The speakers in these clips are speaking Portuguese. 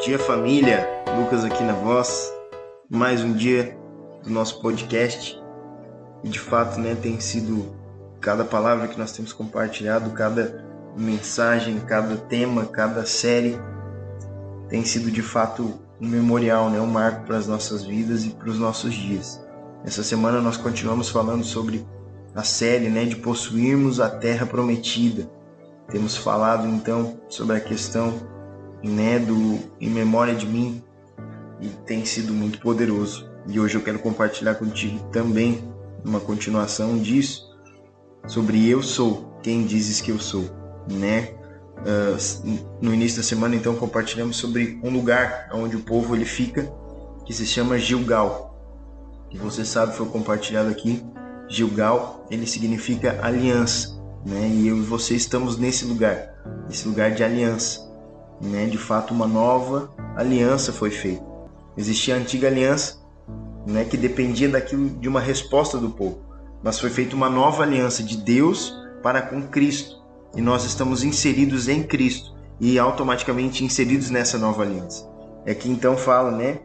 dia, família. Lucas aqui na voz. Mais um dia do nosso podcast. E de fato, né, tem sido cada palavra que nós temos compartilhado, cada mensagem, cada tema, cada série tem sido de fato um memorial, né, um marco para as nossas vidas e para os nossos dias. Essa semana nós continuamos falando sobre a série, né, de possuirmos a terra prometida. Temos falado então sobre a questão né, do Em Memória de Mim e tem sido muito poderoso. E hoje eu quero compartilhar contigo também uma continuação disso sobre eu sou quem dizes que eu sou, né? Uh, no início da semana então compartilhamos sobre um lugar onde o povo ele fica que se chama Gilgal. E você sabe foi compartilhado aqui. Gilgal ele significa aliança, né? E eu e você estamos nesse lugar, nesse lugar de aliança né, de fato uma nova aliança foi feita. Existia a antiga aliança, né, que dependia daquilo de uma resposta do povo, mas foi feita uma nova aliança de Deus para com Cristo, e nós estamos inseridos em Cristo e automaticamente inseridos nessa nova aliança. É que então fala, né,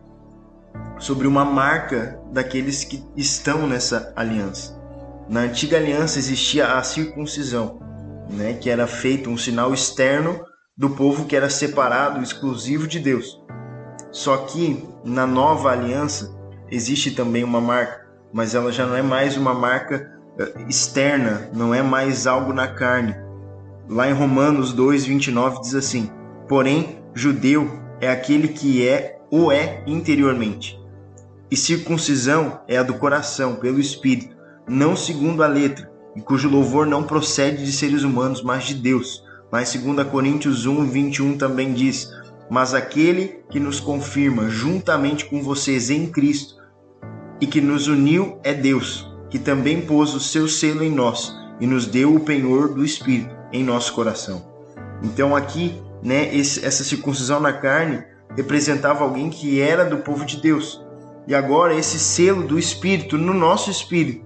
sobre uma marca daqueles que estão nessa aliança. Na antiga aliança existia a circuncisão, né, que era feito um sinal externo do povo que era separado, exclusivo de Deus. Só que na nova aliança existe também uma marca, mas ela já não é mais uma marca eh, externa, não é mais algo na carne. Lá em Romanos 2:29 diz assim: "Porém, judeu é aquele que é ou é interiormente, e circuncisão é a do coração, pelo espírito, não segundo a letra, e cujo louvor não procede de seres humanos, mas de Deus." Mas 2 Coríntios 1, 21 também diz: Mas aquele que nos confirma juntamente com vocês em Cristo e que nos uniu é Deus, que também pôs o seu selo em nós e nos deu o penhor do Espírito em nosso coração. Então aqui, né, esse, essa circuncisão na carne representava alguém que era do povo de Deus. E agora esse selo do Espírito no nosso espírito,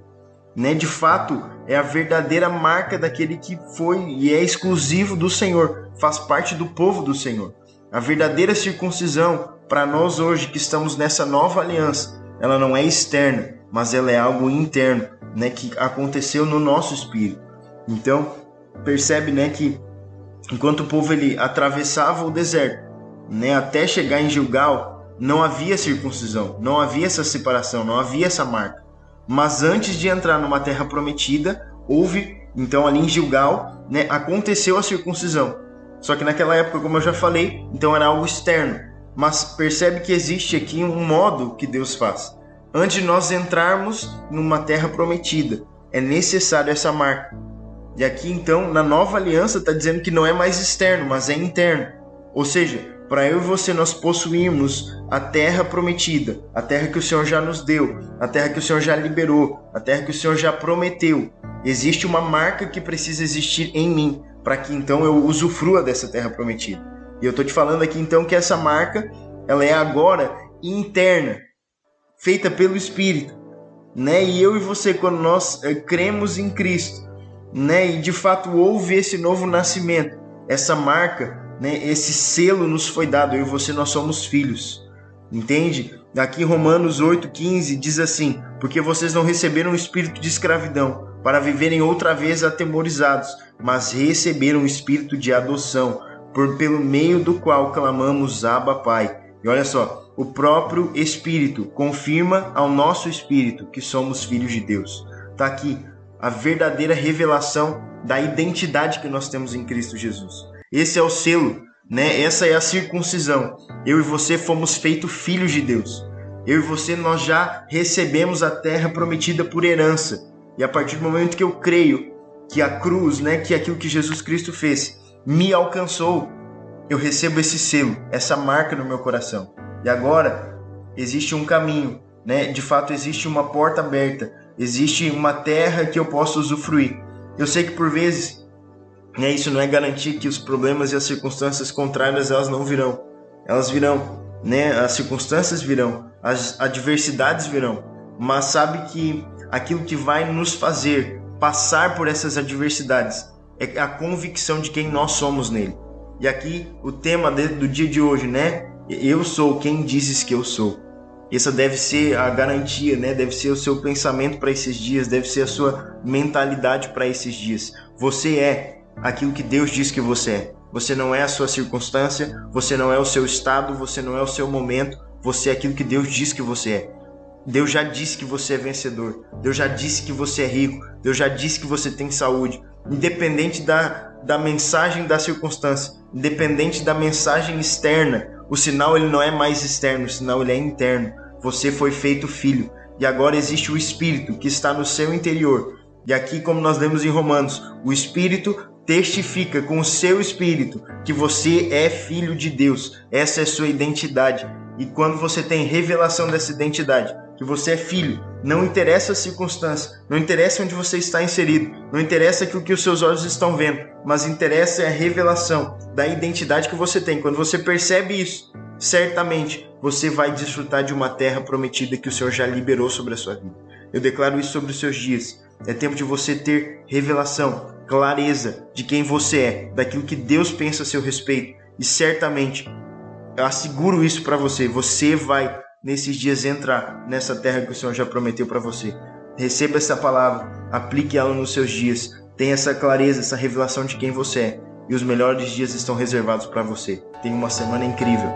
né, de fato é a verdadeira marca daquele que foi e é exclusivo do Senhor, faz parte do povo do Senhor. A verdadeira circuncisão, para nós hoje que estamos nessa nova aliança, ela não é externa, mas ela é algo interno, né, que aconteceu no nosso espírito. Então, percebe, né, que enquanto o povo ele atravessava o deserto, né, até chegar em Gilgal, não havia circuncisão, não havia essa separação, não havia essa marca. Mas antes de entrar numa terra prometida, houve, então ali em Gilgal, né, aconteceu a circuncisão. Só que naquela época, como eu já falei, então era algo externo. Mas percebe que existe aqui um modo que Deus faz. Antes de nós entrarmos numa terra prometida, é necessário essa marca. E aqui então, na nova aliança, está dizendo que não é mais externo, mas é interno. Ou seja, para eu e você nós possuirmos a terra prometida, a terra que o Senhor já nos deu, a terra que o Senhor já liberou, a terra que o Senhor já prometeu. Existe uma marca que precisa existir em mim para que então eu usufrua dessa terra prometida. E eu estou te falando aqui então que essa marca ela é agora interna, feita pelo Espírito, né? E eu e você quando nós é, cremos em Cristo, né? E de fato houve esse novo nascimento, essa marca né, esse selo nos foi dado, eu e você nós somos filhos. Entende? Aqui Romanos 8,15 diz assim: Porque vocês não receberam o espírito de escravidão para viverem outra vez atemorizados, mas receberam o espírito de adoção, por pelo meio do qual clamamos Abba Pai. E olha só, o próprio Espírito confirma ao nosso espírito que somos filhos de Deus. Está aqui a verdadeira revelação da identidade que nós temos em Cristo Jesus. Esse é o selo, né? Essa é a circuncisão. Eu e você fomos feitos filhos de Deus. Eu e você nós já recebemos a terra prometida por herança. E a partir do momento que eu creio que a cruz, né, que aquilo que Jesus Cristo fez, me alcançou, eu recebo esse selo, essa marca no meu coração. E agora existe um caminho, né? De fato existe uma porta aberta, existe uma terra que eu posso usufruir. Eu sei que por vezes né? Isso não é garantir que os problemas e as circunstâncias contrárias elas não virão. Elas virão, né? As circunstâncias virão, as adversidades virão. Mas sabe que aquilo que vai nos fazer passar por essas adversidades é a convicção de quem nós somos nele. E aqui o tema do dia de hoje, né? Eu sou quem dizes que eu sou. Essa deve ser a garantia, né? Deve ser o seu pensamento para esses dias, deve ser a sua mentalidade para esses dias. Você é aquilo que Deus diz que você é. Você não é a sua circunstância, você não é o seu estado, você não é o seu momento, você é aquilo que Deus diz que você é. Deus já disse que você é vencedor. Deus já disse que você é rico. Deus já disse que você tem saúde. Independente da, da mensagem da circunstância, independente da mensagem externa, o sinal ele não é mais externo, o sinal ele é interno. Você foi feito filho e agora existe o Espírito que está no seu interior. E aqui, como nós lemos em Romanos, o Espírito testifica com o seu espírito que você é filho de Deus. Essa é sua identidade. E quando você tem revelação dessa identidade, que você é filho, não interessa a circunstância, não interessa onde você está inserido, não interessa o que os seus olhos estão vendo, mas interessa a revelação da identidade que você tem. Quando você percebe isso, certamente você vai desfrutar de uma terra prometida que o Senhor já liberou sobre a sua vida. Eu declaro isso sobre os seus dias. É tempo de você ter revelação, clareza de quem você é, daquilo que Deus pensa a seu respeito. E certamente, eu asseguro isso para você, você vai nesses dias entrar nessa terra que o Senhor já prometeu para você. Receba essa palavra, aplique ela nos seus dias. Tenha essa clareza, essa revelação de quem você é. E os melhores dias estão reservados para você. Tenha uma semana incrível.